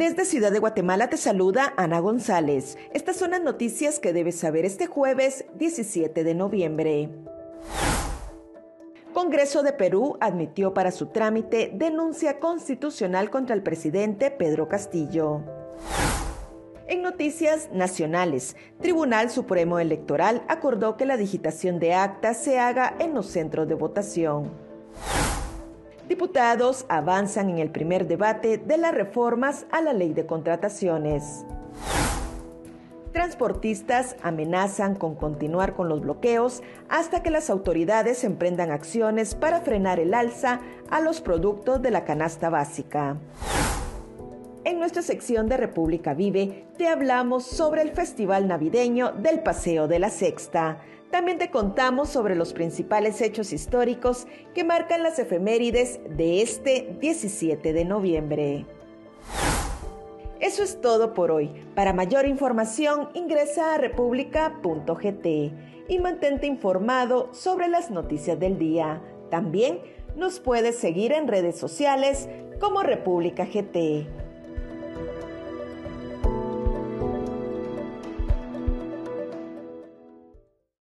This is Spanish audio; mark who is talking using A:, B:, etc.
A: Desde Ciudad de Guatemala te saluda Ana González. Estas son las noticias que debes saber este jueves 17 de noviembre. Congreso de Perú admitió para su trámite denuncia constitucional contra el presidente Pedro Castillo. En noticias nacionales, Tribunal Supremo Electoral acordó que la digitación de actas se haga en los centros de votación. Diputados avanzan en el primer debate de las reformas a la ley de contrataciones. Transportistas amenazan con continuar con los bloqueos hasta que las autoridades emprendan acciones para frenar el alza a los productos de la canasta básica. En nuestra sección de República Vive te hablamos sobre el Festival Navideño del Paseo de la Sexta también te contamos sobre los principales hechos históricos que marcan las efemérides de este 17 de noviembre. Eso es todo por hoy. Para mayor información ingresa a república.gt y mantente informado sobre las noticias del día. También nos puedes seguir en redes sociales como República GT.